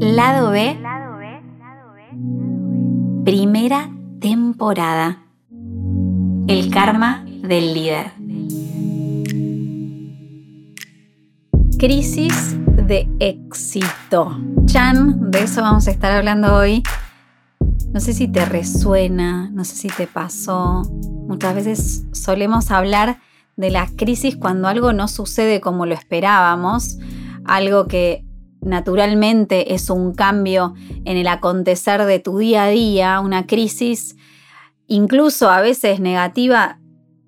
Lado B, primera temporada. El karma del líder. Crisis de éxito. Chan, de eso vamos a estar hablando hoy. No sé si te resuena, no sé si te pasó. Muchas veces solemos hablar de la crisis cuando algo no sucede como lo esperábamos, algo que naturalmente es un cambio en el acontecer de tu día a día, una crisis incluso a veces negativa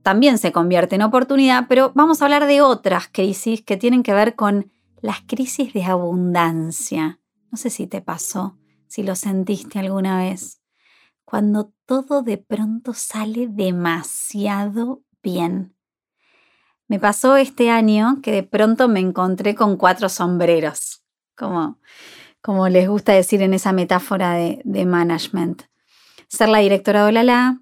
también se convierte en oportunidad, pero vamos a hablar de otras crisis que tienen que ver con las crisis de abundancia. No sé si te pasó, si lo sentiste alguna vez, cuando todo de pronto sale demasiado bien. Me pasó este año que de pronto me encontré con cuatro sombreros como, como les gusta decir en esa metáfora de, de management. Ser la directora de Olala,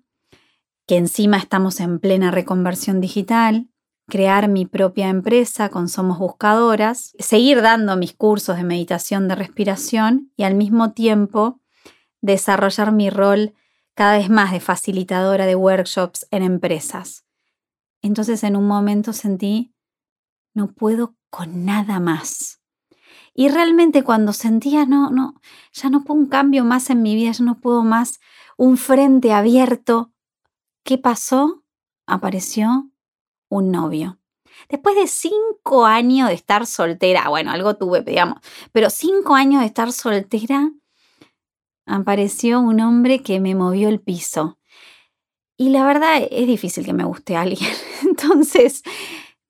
que encima estamos en plena reconversión digital, crear mi propia empresa con Somos Buscadoras, seguir dando mis cursos de meditación de respiración y al mismo tiempo desarrollar mi rol cada vez más de facilitadora de workshops en empresas. Entonces en un momento sentí, no puedo con nada más. Y realmente cuando sentía, no, no, ya no puedo un cambio más en mi vida, ya no puedo más un frente abierto, ¿qué pasó? Apareció un novio. Después de cinco años de estar soltera, bueno, algo tuve, digamos, pero cinco años de estar soltera, apareció un hombre que me movió el piso. Y la verdad es difícil que me guste alguien. Entonces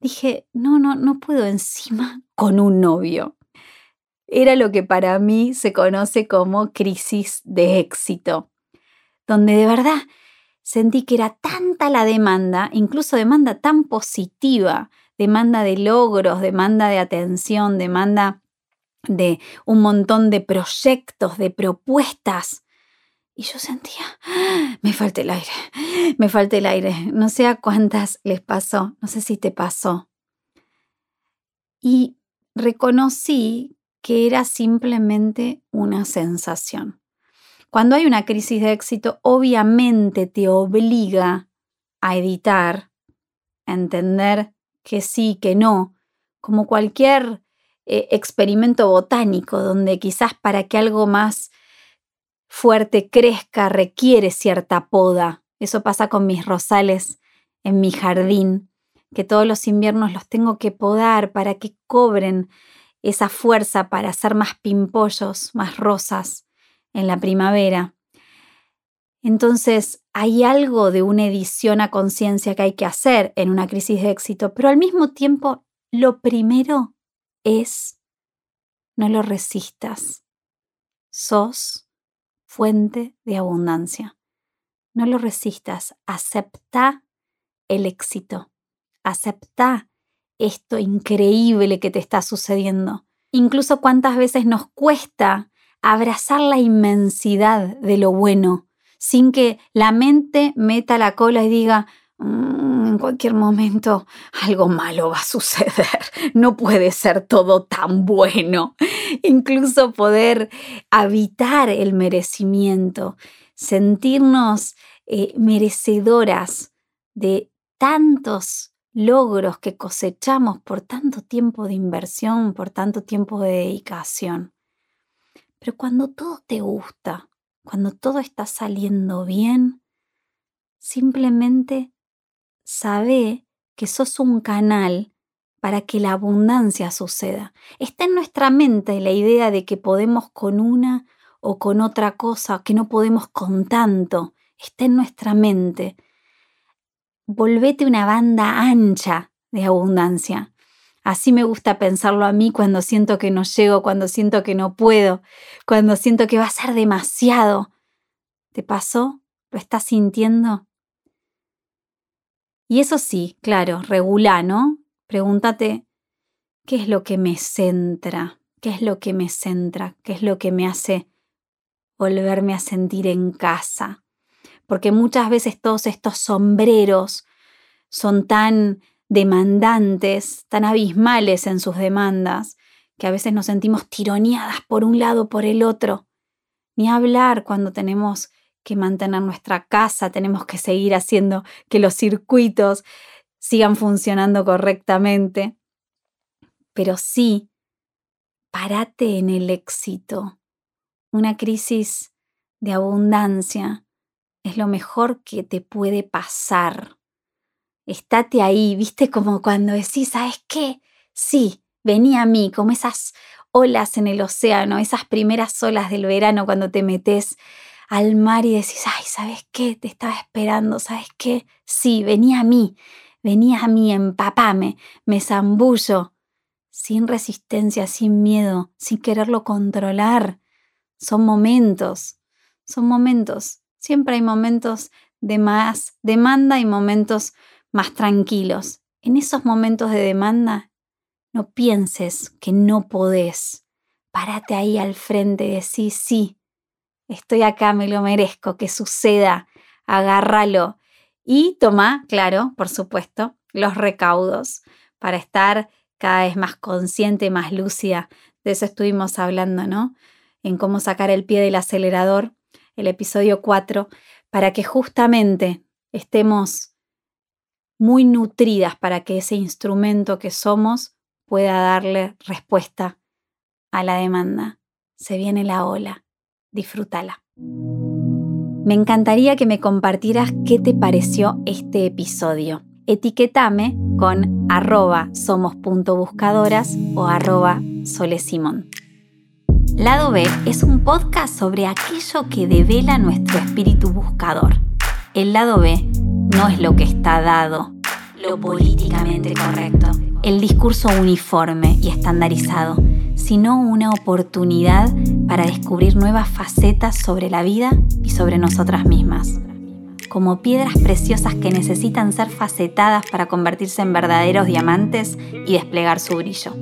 dije, no, no, no puedo encima con un novio era lo que para mí se conoce como crisis de éxito, donde de verdad sentí que era tanta la demanda, incluso demanda tan positiva, demanda de logros, demanda de atención, demanda de un montón de proyectos, de propuestas. Y yo sentía, ah, me falta el aire, me falta el aire. No sé a cuántas les pasó, no sé si te pasó. Y reconocí que era simplemente una sensación. Cuando hay una crisis de éxito, obviamente te obliga a editar, a entender que sí, que no, como cualquier eh, experimento botánico, donde quizás para que algo más fuerte crezca requiere cierta poda. Eso pasa con mis rosales en mi jardín, que todos los inviernos los tengo que podar para que cobren esa fuerza para hacer más pimpollos, más rosas en la primavera. Entonces, hay algo de una edición a conciencia que hay que hacer en una crisis de éxito, pero al mismo tiempo, lo primero es no lo resistas. Sos fuente de abundancia. No lo resistas. Acepta el éxito. Acepta esto increíble que te está sucediendo. Incluso cuántas veces nos cuesta abrazar la inmensidad de lo bueno, sin que la mente meta la cola y diga, mm, en cualquier momento algo malo va a suceder, no puede ser todo tan bueno. Incluso poder habitar el merecimiento, sentirnos eh, merecedoras de tantos logros que cosechamos por tanto tiempo de inversión, por tanto tiempo de dedicación. Pero cuando todo te gusta, cuando todo está saliendo bien, simplemente sabe que sos un canal para que la abundancia suceda. Está en nuestra mente la idea de que podemos con una o con otra cosa, que no podemos con tanto. Está en nuestra mente volvete una banda ancha de abundancia. Así me gusta pensarlo a mí cuando siento que no llego, cuando siento que no puedo, cuando siento que va a ser demasiado. ¿Te pasó? ¿Lo estás sintiendo? Y eso sí, claro, regula, ¿no? Pregúntate, ¿qué es lo que me centra? ¿Qué es lo que me centra? ¿Qué es lo que me hace volverme a sentir en casa? Porque muchas veces todos estos sombreros son tan demandantes, tan abismales en sus demandas, que a veces nos sentimos tironeadas por un lado, por el otro. Ni hablar cuando tenemos que mantener nuestra casa, tenemos que seguir haciendo que los circuitos sigan funcionando correctamente. Pero sí, parate en el éxito. Una crisis de abundancia es lo mejor que te puede pasar. Estate ahí, viste como cuando decís, ¿sabes qué? Sí, venía a mí, como esas olas en el océano, esas primeras olas del verano cuando te metes al mar y decís, ay, ¿sabes qué? Te estaba esperando, ¿sabes qué? Sí, venía a mí, venía a mí, empapame, me zambullo, sin resistencia, sin miedo, sin quererlo controlar. Son momentos, son momentos. Siempre hay momentos de más demanda y momentos más tranquilos. En esos momentos de demanda, no pienses que no podés. Párate ahí al frente y decís, sí, estoy acá, me lo merezco, que suceda, agárralo. Y toma, claro, por supuesto, los recaudos para estar cada vez más consciente, más lúcida. De eso estuvimos hablando, ¿no? En cómo sacar el pie del acelerador, el episodio 4, para que justamente estemos muy nutridas para que ese instrumento que somos pueda darle respuesta a la demanda. Se viene la ola, disfrútala. Me encantaría que me compartieras qué te pareció este episodio. Etiquetame con arroba somos.buscadoras o arroba solesimón. Lado B es un podcast sobre aquello que devela nuestro espíritu buscador. El lado B no es lo que está dado, lo políticamente correcto, el discurso uniforme y estandarizado, sino una oportunidad para descubrir nuevas facetas sobre la vida y sobre nosotras mismas, como piedras preciosas que necesitan ser facetadas para convertirse en verdaderos diamantes y desplegar su brillo.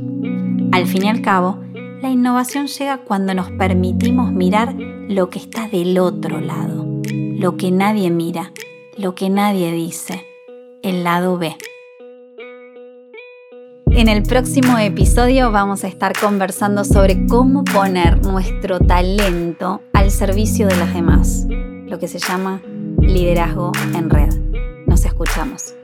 Al fin y al cabo, la innovación llega cuando nos permitimos mirar lo que está del otro lado, lo que nadie mira, lo que nadie dice, el lado B. En el próximo episodio vamos a estar conversando sobre cómo poner nuestro talento al servicio de las demás, lo que se llama liderazgo en red. Nos escuchamos.